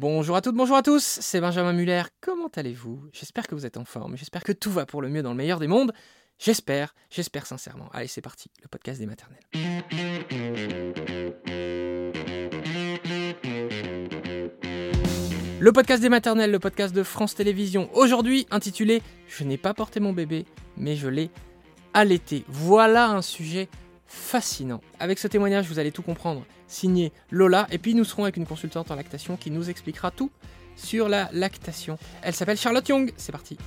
Bonjour à toutes, bonjour à tous, c'est Benjamin Muller, comment allez-vous? J'espère que vous êtes en forme, j'espère que tout va pour le mieux dans le meilleur des mondes. J'espère, j'espère sincèrement. Allez, c'est parti, le podcast des maternelles. Le podcast des maternelles, le podcast de France Télévisions, aujourd'hui intitulé Je n'ai pas porté mon bébé, mais je l'ai allaité. Voilà un sujet fascinant. Avec ce témoignage, vous allez tout comprendre. Signé Lola, et puis nous serons avec une consultante en lactation qui nous expliquera tout sur la lactation. Elle s'appelle Charlotte Young. C'est parti.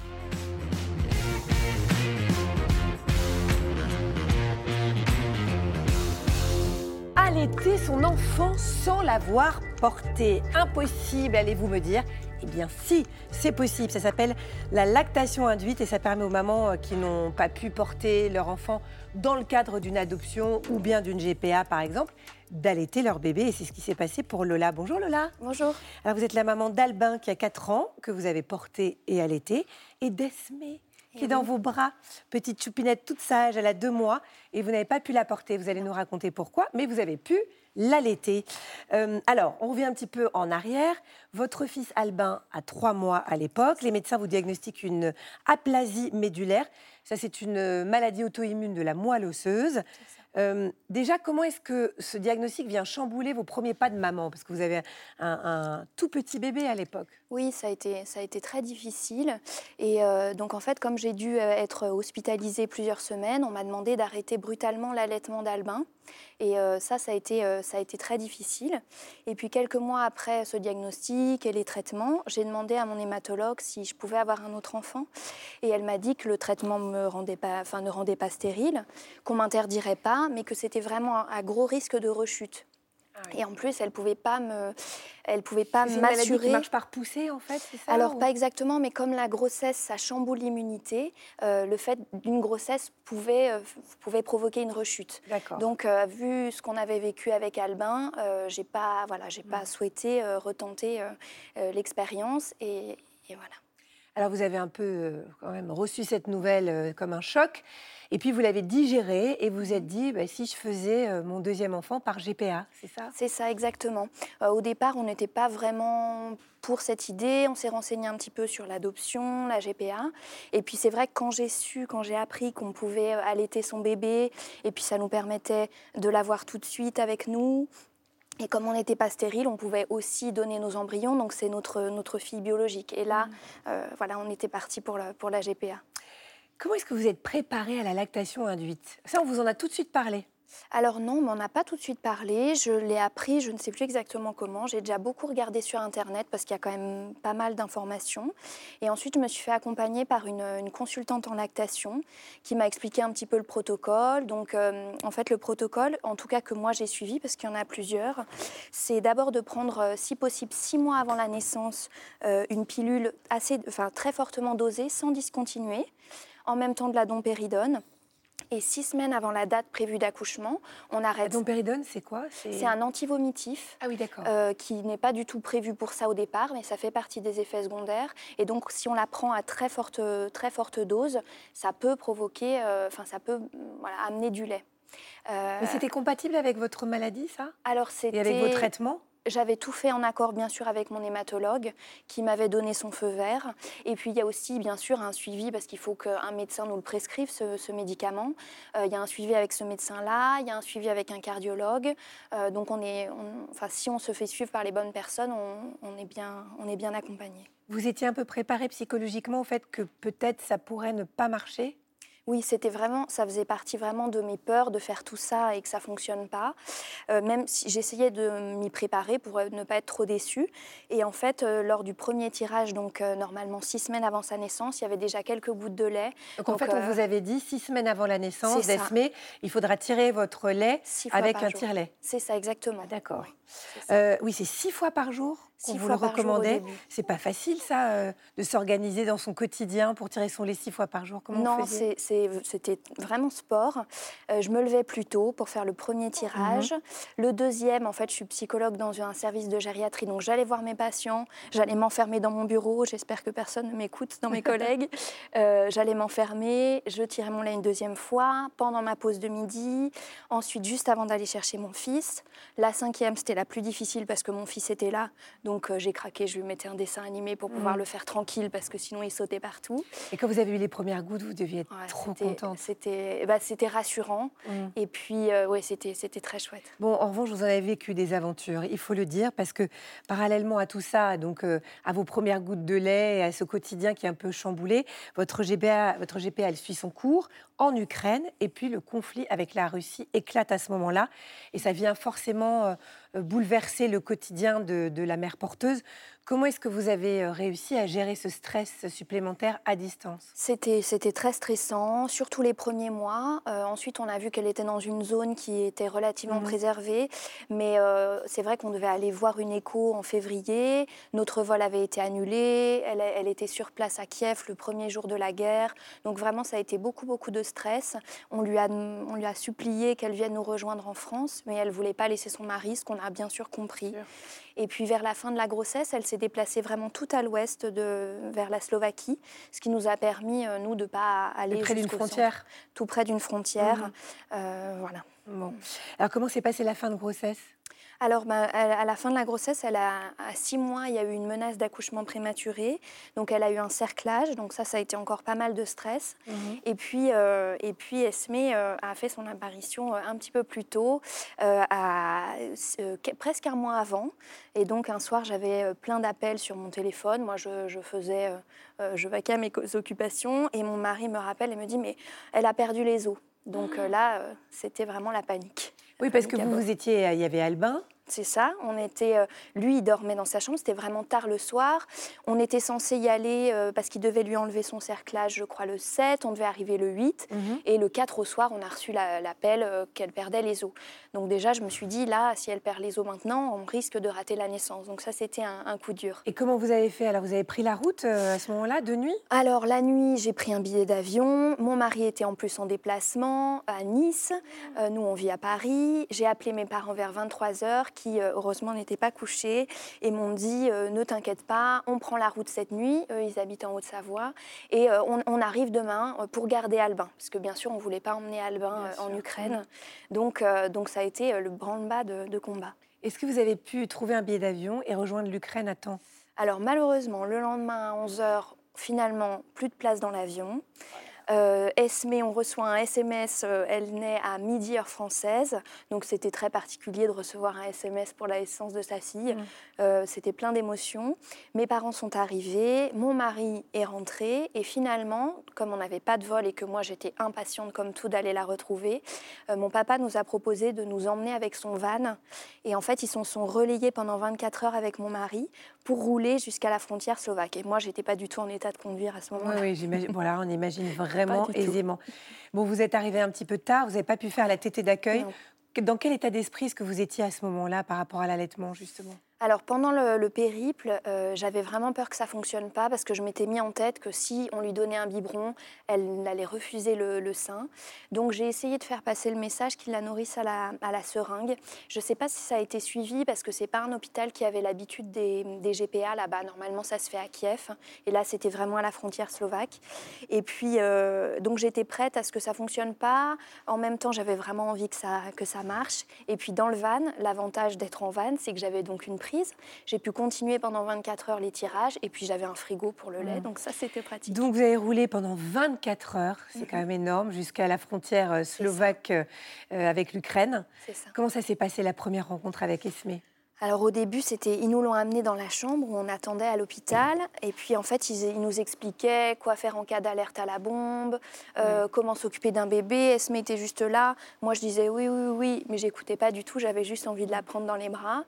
Allaiter son enfant sans l'avoir porté. Impossible, allez-vous me dire? Eh bien si, c'est possible. Ça s'appelle la lactation induite et ça permet aux mamans euh, qui n'ont pas pu porter leur enfant dans le cadre d'une adoption ou bien d'une GPA par exemple, d'allaiter leur bébé. Et c'est ce qui s'est passé pour Lola. Bonjour Lola. Bonjour. Alors vous êtes la maman d'Albin qui a 4 ans, que vous avez porté et allaité, et d'Esmé qui est dans vos bras, petite choupinette toute sage, elle a deux mois, et vous n'avez pas pu la porter. Vous allez nous raconter pourquoi, mais vous avez pu l'allaiter. Euh, alors, on revient un petit peu en arrière. Votre fils Albin a trois mois à l'époque. Les médecins vous diagnostiquent une aplasie médulaire. Ça, c'est une maladie auto-immune de la moelle osseuse. Euh, déjà, comment est-ce que ce diagnostic vient chambouler vos premiers pas de maman? Parce que vous avez un, tout petit bébé à l'époque. Oui, ça a, été, très difficile. Et euh, donc, en fait, comme j'ai dû être hospitalisée plusieurs semaines, on m'a demandé d'arrêter brutalement l'allaitement d'Albin. Et euh, ça, ça a, été, euh, ça a été très difficile. Et puis quelques mois après ce diagnostic et les traitements, j'ai demandé à mon hématologue si je pouvais avoir un autre enfant. Et elle m'a dit que le traitement me rendait pas, ne rendait pas stérile, qu'on m'interdirait pas, mais que c'était vraiment à gros risque de rechute. Ah et en plus, elle pouvait pas me, elle pouvait pas m'assurer. Marche par poussée, en fait. Ça, Alors pas exactement, mais comme la grossesse, ça chamboule l'immunité, euh, le fait d'une grossesse pouvait euh, pouvait provoquer une rechute. Donc, euh, vu ce qu'on avait vécu avec Albin, j'ai pas voilà, j'ai pas mm. souhaité retenter l'expérience et, et, voilà. Alors vous avez un peu quand même reçu cette nouvelle comme un choc. Et puis vous l'avez digéré et vous êtes dit, bah, si je faisais euh, mon deuxième enfant par GPA, c'est ça? C'est ça, exactement. Euh, au départ, on n'était pas vraiment pour cette idée. On s'est renseigné un petit peu sur l'adoption, la GPA. Et puis c'est vrai que quand j'ai su, quand j'ai appris qu'on pouvait euh, allaiter son bébé, et puis ça nous permettait de l'avoir tout de suite avec nous, et comme on n'était pas stérile, on pouvait aussi donner nos embryons, donc c'est notre, notre fille biologique. Et là, mmh. voilà, on était parti pour pour la GPA. Comment est-ce que vous êtes préparé à la lactation induite? Ça, on vous en a tout de suite parlé. Alors non, on m'en a pas tout de suite parlé. Je l'ai appris, je ne sais plus exactement comment. J'ai déjà beaucoup regardé sur Internet parce qu'il y a quand même pas mal d'informations. Et ensuite, je me suis fait accompagner par une, consultante en lactation qui m'a expliqué un petit peu le protocole. Donc, euh, en fait, le protocole, en tout cas que moi j'ai suivi, parce qu'il y en a plusieurs, c'est d'abord de prendre, euh, si possible, six mois avant la naissance, euh, une pilule assez, enfin, très fortement dosée, sans discontinuer, en même temps de la dompéridone. Et six semaines avant la date prévue d'accouchement, on arrête. La dompéridone, c'est quoi? C'est un antivomitif ah oui, d'accord. Euh, qui n'est pas du tout prévu pour ça au départ, mais ça fait partie des effets secondaires. Et donc, si on la prend à très forte, très forte dose, ça peut provoquer, euh, enfin, ça peut voilà, amener du lait. Euh, mais c'était compatible avec votre maladie, ça? Alors, c'était. Et avec vos traitements? J'avais tout fait en accord, bien sûr, avec mon hématologue qui m'avait donné son feu vert. Et puis, il y a aussi, bien sûr, un suivi parce qu'il faut qu'un médecin nous le prescrive, ce, médicament. Euh, il y a un suivi avec ce médecin-là, il y a un suivi avec un cardiologue. Euh, donc, on est, enfin, si on se fait suivre par les bonnes personnes, on, est, bien, on est bien accompagné. Vous étiez un peu préparé psychologiquement au fait que peut-être ça pourrait ne pas marcher? Oui, c'était vraiment, ça faisait partie vraiment de mes peurs de faire tout ça et que ça fonctionne pas. Euh, même si j'essayais de m'y préparer pour euh, ne pas être trop déçue. Et en fait, euh, lors du premier tirage, donc normalement six semaines avant sa naissance, il y avait déjà quelques gouttes de lait. Donc, en fait, on vous avait dit six semaines avant la naissance d'Esmé, il faudra tirer votre lait avec un tire-lait. C'est ça, exactement. D'accord. oui, c'est six fois par jour qu'on vous le recommandait. C'est pas facile, ça, de s'organiser dans son quotidien pour tirer son lait six fois par jour. Comment non, c'était vraiment sport. Euh, je me levais plus tôt pour faire le premier tirage. Mhm. Le deuxième, en fait, je suis psychologue dans un service de gériatrie, donc j'allais voir mes patients, j'allais m'enfermer dans mon bureau. J'espère que personne ne m'écoute dans mes collègues. Euh, j'allais m'enfermer, je tirais mon lait une deuxième fois pendant ma pause de midi. Ensuite, juste avant d'aller chercher mon fils. La cinquième, c'était la plus difficile parce que mon fils était là, donc Donc euh, j'ai craqué, je lui mettais un dessin animé pour pouvoir Mhm. le faire tranquille parce que sinon il sautait partout. Et quand vous avez eu les premières gouttes, vous deviez être Ouais, trop contente. C'était bah, c'était rassurant Mm. et puis euh, ouais, c'était très chouette. Bon, en revanche, vous en avez vécu des aventures, il faut le dire, parce que parallèlement à tout ça, donc euh, à vos premières gouttes de lait et à ce quotidien qui est un peu chamboulé, votre GPA, votre GPA elle suit son cours en Ukraine, et puis le conflit avec la Russie éclate à ce moment-là, et ça vient forcément euh, bouleverser le quotidien de, de la mère porteuse. Comment est-ce que vous avez euh, réussi à gérer ce stress supplémentaire à distance? C'était très stressant, surtout les premiers mois. Euh, ensuite, on a vu qu'elle était dans une zone qui était relativement Mhm. préservée. Mais euh, c'est vrai qu'on devait aller voir une écho en février. Notre vol avait été annulé. Elle, elle était sur place à Kiev le premier jour de la guerre. Donc vraiment, ça a été beaucoup, beaucoup de stress. On lui a, on lui a supplié qu'elle vienne nous rejoindre en France, mais elle ne voulait pas laisser son mari, ce qu'on a bien sûr compris. Et puis vers la fin de la grossesse, elle s'est déplacée vraiment tout à l'ouest, de- vers la Slovaquie, ce qui nous a permis, euh, nous, de ne pas aller Près d'une centre, frontière tout près d'une frontière. Mhm. Euh, voilà. Bon. Alors comment s'est passée la fin de grossesse? Alors, ben, à la fin de la grossesse, elle a, à six mois, il y a eu une menace d'accouchement prématuré. Donc, elle a eu un cerclage. Donc, ça, ça a été encore pas mal de stress. Et puis, euh, et puis Esmé euh, a fait son apparition euh, un petit peu plus tôt, euh, à, presque un mois avant. Et donc, un soir, j'avais plein d'appels sur mon téléphone. Moi, je, je faisais, je vaquais à mes occupations. Et mon mari me rappelle et me dit, mais elle a perdu les os. Donc euh, là, c'était vraiment la panique. Oui, parce que vous, vous étiez, il y avait Albin, C'est ça. On était, euh, lui, il dormait dans sa chambre. C'était vraiment tard le soir. On était censé y aller euh, parce qu'il devait lui enlever son cerclage, je crois, le 7. On devait arriver le 8. Et le 4 au soir, on a reçu la- l'appel euh, qu'elle perdait les os. Donc déjà, je me suis dit, là, si elle perd les os maintenant, on risque de rater la naissance. Donc ça, c'était un, un coup dur. Et comment vous avez fait Alors, vous avez pris la route à ce moment-là, de nuit? Alors la nuit, j'ai pris un billet d'avion. Mon mari était en plus en déplacement à Nice. Euh, nous, on vit à Paris. J'ai appelé mes parents vers 23h qui, euh, heureusement, n'étaient pas couchés et m'ont dit euh, ne t'inquiète pas, on prend la route cette nuit. Eux, ils habitent en Haute-Savoie et euh, on, on arrive demain euh, pour garder Albin. Parce que bien sûr, on ne voulait pas emmener Albin Bien euh, en sûr. Ukraine. Donc, euh, donc ça a été euh, le branle-bas de- de combat. Est-ce que vous avez pu trouver un billet d'avion et rejoindre l'Ukraine à temps? Alors malheureusement, le lendemain à 11h, finalement, plus de place dans l'avion. Euh, Esmé, on reçoit un SMS, euh, elle naît à midi heure française, donc c'était très particulier de recevoir un SMS pour la naissance de sa fille. Mm. Euh, c'était plein d'émotions. Mes parents sont arrivés, mon mari est rentré, et finalement, comme on n'avait pas de vol et que moi j'étais impatiente comme tout d'aller la retrouver, euh, mon papa nous a proposé de nous emmener avec son van, et en fait ils se sont relayés pendant 24 heures avec mon mari pour rouler jusqu'à la frontière slovaque. Et moi, j'étais pas du tout en état de conduire à ce Oui, moment-là. oui, j'imagine. Voilà, on imagine vraiment Tout. aisément. Bon, vous êtes arrivé un petit peu tard, vous n'avez pas pu faire la tétée d'accueil. Dans quel état d'esprit est-ce que vous étiez à ce moment-là par rapport à l'allaitement, justement? Alors pendant le, le périple, euh, j'avais vraiment peur que ça fonctionne pas parce que je m'étais mis en tête que si on lui donnait un biberon, elle allait refuser le, sein. Donc j'ai essayé de faire passer le message qu'il la nourrisse à la, seringue. Je ne sais pas si ça a été suivi parce que c'est pas un hôpital qui avait l'habitude des, des GPA là-bas. Normalement ça se fait à Kiev et là c'était vraiment à la frontière slovaque. Et puis euh, donc j'étais prête à ce que ça fonctionne pas. En même temps j'avais vraiment envie que ça que ça marche. Et puis dans le van, l'avantage d'être en van, c'est que j'avais donc une prise. J'ai pu continuer pendant 24 heures les tirages et puis j'avais un frigo pour le lait. Mm. Donc ça c'était pratique. Donc, vous avez roulé pendant 24 heures, c'est quand même énorme, jusqu'à la frontière euh, slovaque euh, euh, avec l'Ukraine. C'est ça. Comment ça s'est passé la première rencontre avec Esmé? Alors au début, c'était ils nous l'ont amené dans la chambre où on attendait à l'hôpital et puis en fait ils, ils nous expliquaient quoi faire en cas d'alerte à la bombe, euh, comment s'occuper d'un bébé. Esme était juste là. Moi je disais oui oui oui, mais j'écoutais pas du tout. J'avais juste envie de la prendre dans les bras.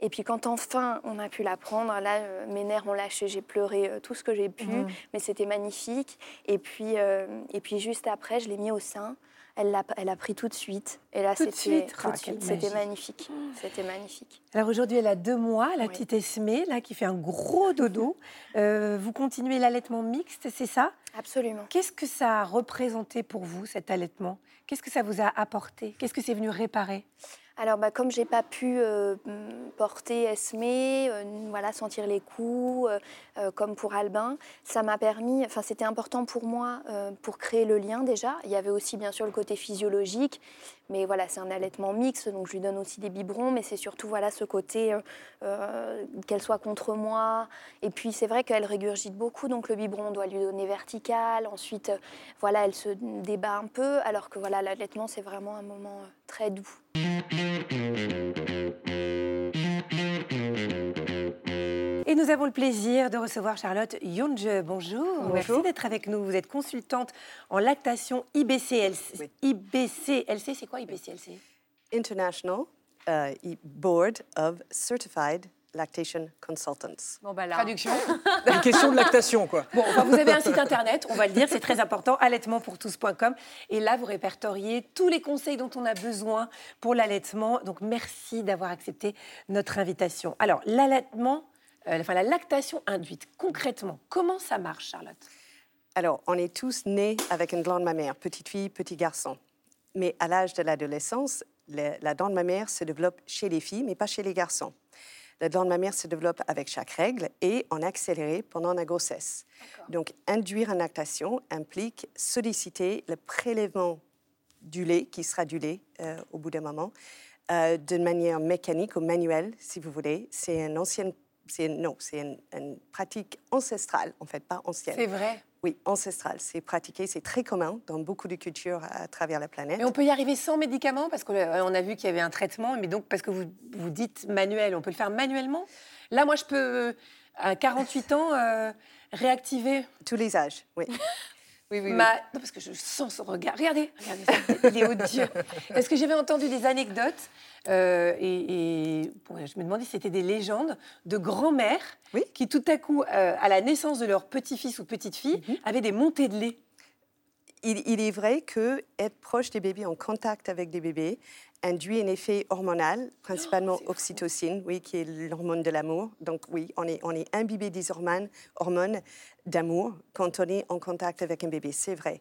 Et puis quand enfin on a pu la prendre, là euh, mes nerfs ont lâché, j'ai pleuré euh, tout ce que j'ai pu, Mhm. mais c'était magnifique. Et puis euh, et puis juste après, je l'ai mis au sein. Elle l'a elle a pris tout de suite. Et là Tout de c'était suite? tout Ah, suite, c'était magnifique. C'était magnifique. Alors aujourd'hui, elle a deux mois, la Oui. petite Esmé, là, qui fait un gros dodo. Vous continuez l'allaitement mixte, c'est ça? Absolument. Qu'est-ce que ça a représenté pour vous, cet allaitement? Qu'est-ce que ça vous a apporté? Qu'est-ce que c'est venu réparer? Alors, bah, comme j'ai pas pu euh, porter Esme, euh, voilà, sentir les coups, euh, comme pour Albin, ça m'a permis. Enfin, c'était important pour moi pour créer le lien déjà. Il y avait aussi bien sûr le côté physiologique, mais voilà, c'est un allaitement mixte, donc je lui donne aussi des biberons, mais c'est surtout voilà ce côté qu'elle soit contre moi. Et puis c'est vrai qu'elle régurgite beaucoup, donc le biberon on doit lui donner vertical. Ensuite, voilà, elle se débat un peu, alors que voilà, l'allaitement c'est vraiment un moment très doux. Et nous avons le plaisir de recevoir Charlotte Yonge. Bonjour. Merci d'être avec nous. Vous êtes consultante en lactation IBCLC. IBCLC, c'est quoi IBCLC International uh, Board of Certified Lactation Consultants. Bon, bah Traduction. Une question de lactation, quoi. Bon, vous avez un site internet, on va le dire, c'est très important, allaitementpourtous.com. Et là, vous répertoriez tous les conseils dont on a besoin pour l'allaitement. Donc, merci d'avoir accepté notre invitation. Alors, l'allaitement, euh, enfin, la lactation induite, concrètement, comment ça marche, Charlotte? Alors, on est tous nés avec une glande mammaire, petite fille, petit garçon. Mais à l'âge de l'adolescence, la dent de mammaire se développe chez les filles, mais pas chez les garçons. La glande mammaire se développe avec chaque règle et en accéléré pendant la grossesse. Donc, induire en lactation implique solliciter le prélèvement du lait, qui sera du lait euh, au bout d'un moment, euh, d'une manière mécanique ou manuelle, si vous voulez. C'est une ancienne, non, c'est une, pratique ancestrale, en fait, pas ancienne. C'est vrai. Oui, ancestrale. C'est pratiqué, c'est très commun dans beaucoup de cultures à travers la planète. Et on peut y arriver sans médicaments parce qu'on euh, a vu qu'il y avait un traitement, mais donc parce que vous, vous dites manuel, on peut le faire manuellement? Là, moi, je peux, à 48 ans, euh, réactiver. Tous les âges, oui. Oui, oui, Non, parce que je sens son regard. Regardez, regardez il est odieux. Parce que j'avais entendu des anecdotes euh, et, je me demandais si c'était des légendes de grand-mères qui, tout à coup, euh, à la naissance de leur petit-fils ou petite-fille, mhm. avaient des montées de lait. Il, est vrai que être proche des bébés, en contact avec des bébés, induit un effet hormonal, principalement oh, oxytocine, oui, qui est l'hormone de l'amour. Donc oui, on est, on est imbibé des hormones, hormones d'amour quand on est en contact avec un bébé, c'est vrai.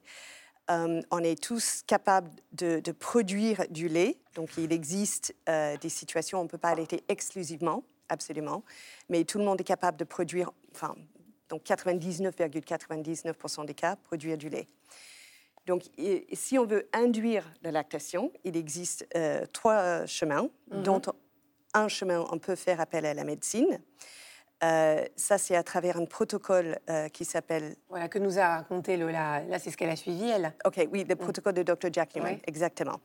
Euh, on est tous capables de, produire du lait. Donc, il existe euh, des situations où on ne peut pas allaiter exclusivement, absolument, mais tout le monde est capable de produire, enfin, donc 99,99% des cas, produire du lait. Donc, si on veut induire la lactation, il existe euh, trois chemins, mm-hmm. dont un chemin, on peut faire appel à la médecine. Euh, ça, c'est à travers un protocole euh, qui s'appelle. Voilà, que nous a raconté Lola. Là, c'est ce qu'elle a suivi, elle. OK, oui, le mm. protocole de Dr. Jack Newman, exactement.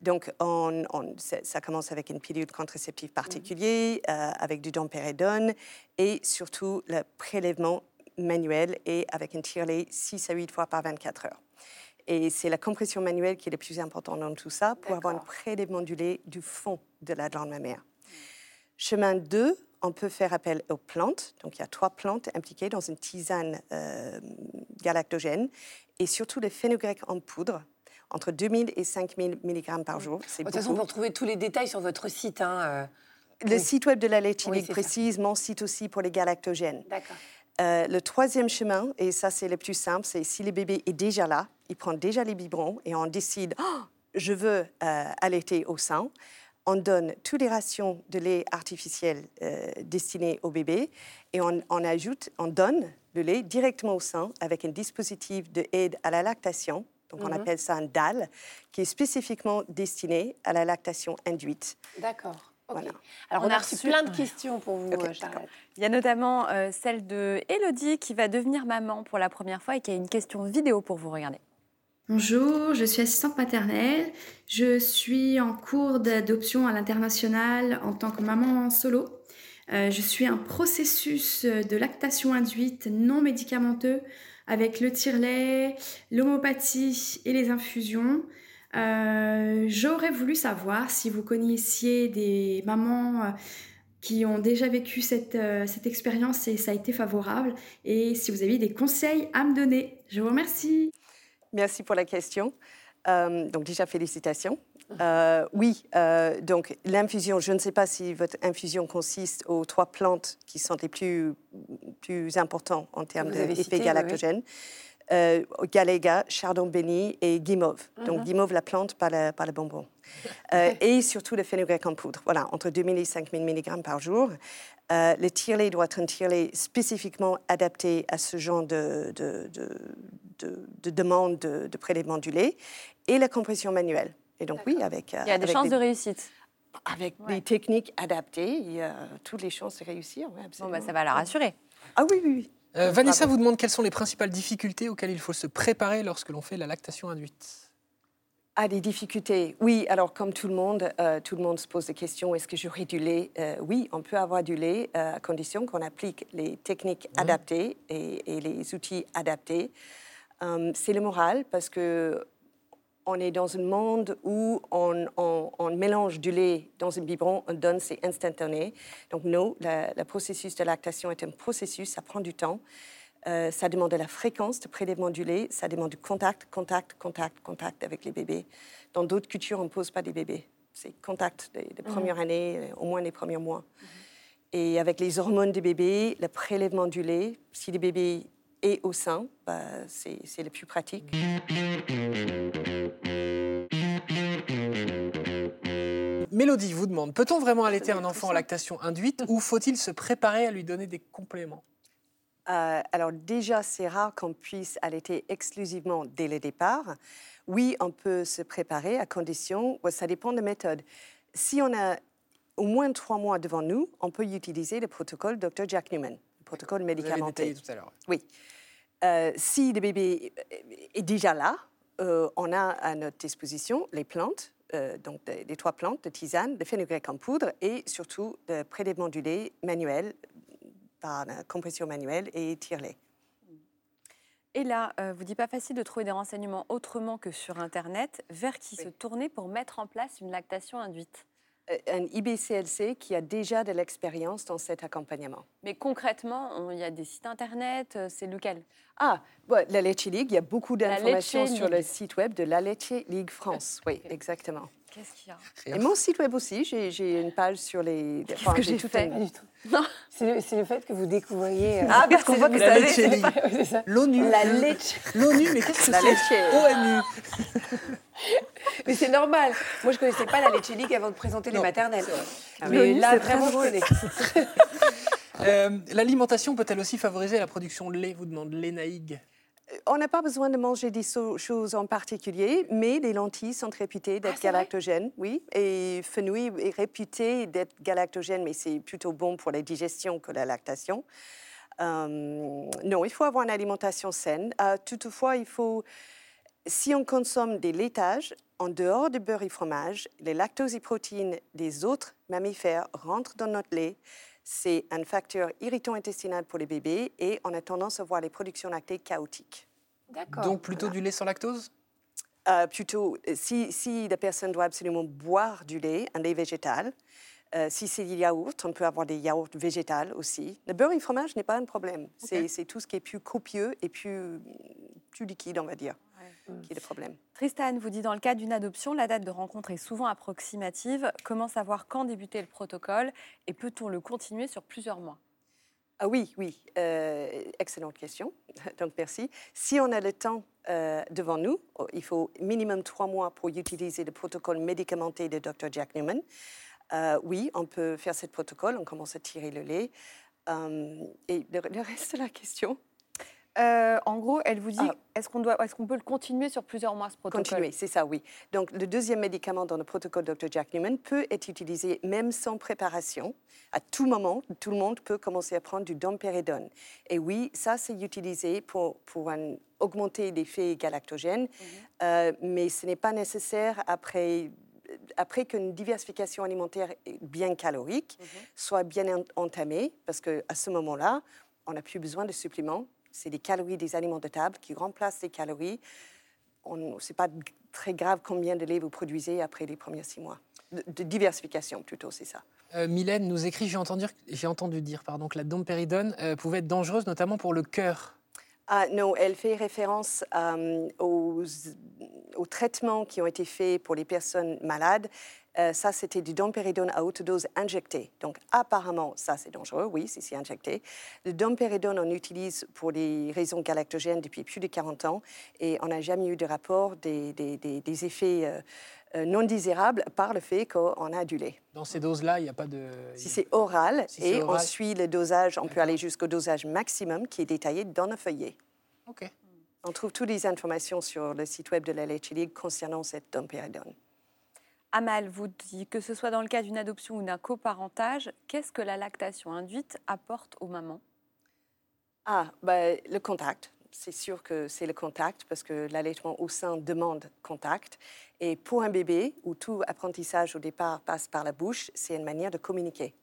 Donc, on, ça commence avec une pilule contraceptive particulière, mm. euh, avec du dompéridone et surtout le prélèvement manuel et avec un tire-lait 6 à 8 fois par 24 heures. Et c'est la compression manuelle qui est le plus important dans tout ça pour avoir un prélèvement du lait du fond de la glande mammaire. Chemin 2, on peut faire appel aux plantes. Donc, il y a trois plantes impliquées dans une tisane euh, galactogène et surtout le phénogrec en poudre, entre 2000 et 5000 mg par jour. De toute façon, vous retrouvez tous les détails sur votre site. Hein, euh. Le site web de la laite précise mon site aussi pour les galactogènes. D'accord. Euh, le troisième chemin, et ça c'est le plus simple, c'est si le bébé est déjà là, il prend déjà les biberons et on décide, oh, je veux allaiter au sein on donne toutes les rations de lait artificiel euh, destinées au bébé et on, ajoute, on donne le lait directement au sein avec un dispositif de aide à la lactation. Donc, on mhm. appelle ça un DAL, qui est spécifiquement destiné à la lactation induite. D'accord. Alors, on, a reçu plein de questions pour vous, Charlotte. Il y a notamment euh, celle de Elodie qui va devenir maman pour la première fois et qui a une question vidéo pour vous. regarder. Bonjour, je suis assistante maternelle. Je suis en cours d'adoption à l'international en tant que maman en solo. Euh, je suis un processus de lactation induite non médicamenteux avec le tire-lait, l'homopathie et les infusions. Euh, j'aurais voulu savoir si vous connaissiez des mamans euh, qui ont déjà vécu cette, cette expérience et ça a été favorable et si vous aviez des conseils à me donner. Je vous remercie. Merci pour la question. Euh, donc déjà, félicitations. Euh, oui, euh, donc l'infusion, je ne sais pas si votre infusion consiste aux trois plantes qui sont les plus, plus importants en termes d'effet galactogène. Euh, Galega, Chardon béni et Guimauve. Donc Guimauve, la plante, pas le, pas le bonbon. Euh, et surtout le fenugrec en poudre. Voilà, entre 2000 et 5000 mg par jour. Euh, le tire-lait doit être un tire-lait spécifiquement adapté à ce genre de, de, de, de- de demande de, prélèvement du lait et la compression manuelle. Et donc oui, avec, euh, Il y a des chances des- de réussite. avec Ouais. des techniques adaptées, il y a toutes les chances de réussir. ouais, Bon, bah, ça va la rassurer. Ah oui, oui, oui. Euh, Vanessa vous demande quelles sont les principales difficultés auxquelles il faut se préparer lorsque l'on fait la lactation induite. Ah, des difficultés. Oui, alors comme tout le monde, euh, tout le monde se pose des questions. Est-ce que j'aurai du lait? Euh, Oui, on peut avoir du lait à condition qu'on applique les techniques adaptées et, et les outils adaptés. C'est le moral parce que on est dans un monde où on, on- on mélange du lait dans un biberon, on donne, c'est instantané. Donc non, le processus de lactation est un processus, ça prend du temps. Euh, ça demande de la fréquence de prélèvement du lait, ça demande du contact, contact, contact, contact avec les bébés. Dans d'autres cultures, on ne pose pas des bébés. C'est contact des, des premières années, euh, au moins les premiers mois. Et avec les hormones des bébés, le prélèvement du lait, si le bébé est au sein, bah, c'est le plus pratique. Mélodie vous demande peut-on vraiment allaiter un enfant en lactation induite ou faut-il se préparer à lui donner des compléments? Euh, alors déjà, c'est rare qu'on puisse allaiter exclusivement dès le départ. Oui, on peut se préparer à condition, ça dépend de méthode. Si on a au moins trois mois devant nous, on peut utiliser le protocole Dr. Jack Newman, le protocole Vous avez médicamenté. détaillé tout à l'heure. Oui. Euh, si le bébé est déjà là, euh, on a à notre disposition les plantes, euh, donc des- les trois plantes de tisane, de fenugrec en poudre et surtout le prélèvement du lait manuel par la compression manuelle et tire-lait. Et là, euh, vous dites pas facile de trouver des renseignements autrement que sur Internet. Vers qui Oui. se tourner pour mettre en place une lactation induite? Euh, Un IBCLC qui a déjà de l'expérience dans cet accompagnement. Mais concrètement, on- il y a des sites Internet, euh, c'est lequel? Ah, la Leche League, il y a beaucoup La d'informations sur le site web de la Leche League France. Oui, exactement. Qu'est-ce qu'il y a? Et mon site web aussi, j'ai j'ai une page sur les... Qu'est-ce que j'ai fait Pas du tout. C'est le, c'est le fait que vous découvriez. euh, Ah, parce qu'on voit que La ça Leche League. c'est. L'ONU. La le- leche. L'ONU, mais qu'est-ce que La c'est Leche. ONU. Mais c'est normal. Moi, je connaissais pas la Leche League avant de présenter les maternelles. Ah, Mais là, c'est vraiment, je très connais. Euh, L'alimentation peut-elle aussi favoriser la production de lait vous demande Lénaïg. On n'a pas besoin de manger des so- choses en particulier, mais les lentilles sont réputées d'être vrai galactogènes, oui. Et fenouil est réputé d'être galactogène, mais c'est plutôt bon pour la digestion que la lactation. Euh, non, il faut avoir une alimentation saine. Euh, toutefois, il faut, si on consomme des laitages, en dehors de beurre et fromage, les lactoses et protéines des autres mammifères rentrent dans notre lait. C'est un facteur irritant intestinal pour les bébés et on a tendance à voir les productions lactées chaotiques. D'accord. Donc plutôt du lait sans lactose? Euh, plutôt, euh, si, si la personne doit absolument boire du lait, un lait végétal, euh, si c'est des yaourts, on peut avoir des yaourts végétales aussi. Le beurre et fromage n'est pas un problème. C'est c'est tout ce qui est plus copieux et plus, plus liquide, on va dire, qui est le problème? Tristan vous dit dans le cas d'une adoption, la date de rencontre est souvent approximative. Comment savoir quand débuter le protocole et peut-on le continuer sur plusieurs mois? Ah oui, oui, euh, excellente question. Donc merci. Si on a le temps euh, devant nous, oh, il faut minimum trois mois pour utiliser le protocole médicamenté de Dr. Jack Newman. Euh, oui, on peut faire ce protocole, on commence à tirer le lait. Et le, le reste de la question? Euh, En gros, elle vous dit Ah. est-ce qu'on peut le continuer sur plusieurs mois ce protocole? Continuer, c'est ça, oui. Donc, le deuxième médicament dans le protocole Dr. Jack Newman peut être utilisé même sans préparation. À tout moment, tout le monde peut commencer à prendre du dompéridone. Et oui, ça, c'est utilisé pour, pour un- augmenter l'effet galactogène, euh, mais ce n'est pas nécessaire après, après qu'une diversification alimentaire bien calorique soit bien en- entamée, parce qu'à ce moment-là, on n'a plus besoin de suppléments. C'est les calories des aliments de table qui remplacent les calories ce n'est pas g- très grave combien de lait vous produisez après les premiers six mois. De, de diversification plutôt, c'est ça. Euh, Mylène nous écrit j'ai entendu, j'ai entendu dire pardon, que la dompéridone euh, pouvait être dangereuse, notamment pour le cœur. Ah, non, elle fait référence euh, aux, aux traitements qui ont été faits pour les personnes malades. Euh, ça, c'était du dompéridone à haute dose injecté. Donc, apparemment, ça, c'est dangereux, oui, si c'est injecté. Le dompéridone, on utilise pour des raisons galactogènes depuis plus de 40 ans et on n'a jamais eu de rapport des, des, des, des effets euh, euh, non désirables par le fait qu'on a du lait. Dans ces doses-là, il n'y a pas de. Si c'est oral Si et oral. on suit le dosage, on peut aller jusqu'au dosage maximum qui est détaillé dans le feuillet. Ok. On trouve toutes les informations sur le site web de la Leche League concernant cette dompéridone. Amal vous dit que ce soit dans le cas d'une adoption ou d'un coparentage, qu'est-ce que la lactation induite apporte aux mamans? Ah, ben, le contact. C'est sûr que c'est le contact parce que l'allaitement au sein demande contact. Et pour un bébé, où tout apprentissage au départ passe par la bouche, c'est une manière de communiquer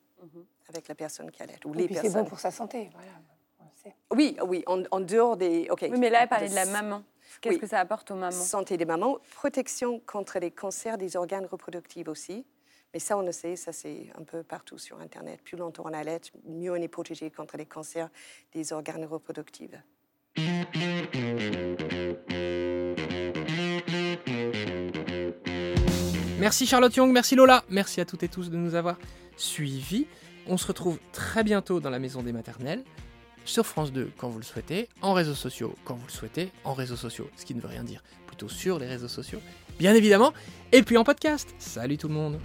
avec la personne qui allait ou Et les puis c'est bon pour sa santé. Voilà. on le sait. Oui, oui, en, en dehors des. ok. Oui, mais là, elle parlait de la maman. Qu'est-ce Oui. que ça apporte aux mamans? Santé des mamans, protection contre les cancers des organes reproductifs aussi. Mais ça, on le sait, ça c'est un peu partout sur Internet. Plus longtemps on allait, mieux on est protégé contre les cancers des organes reproductifs. Merci Charlotte Young, merci Lola, merci à toutes et tous de nous avoir suivis. On se retrouve très bientôt dans la maison des maternelles, sur France 2 quand vous le souhaitez, en réseaux sociaux quand vous le souhaitez, en réseaux sociaux, ce qui ne veut rien dire, plutôt sur les réseaux sociaux, bien évidemment, et puis en podcast. Salut tout le monde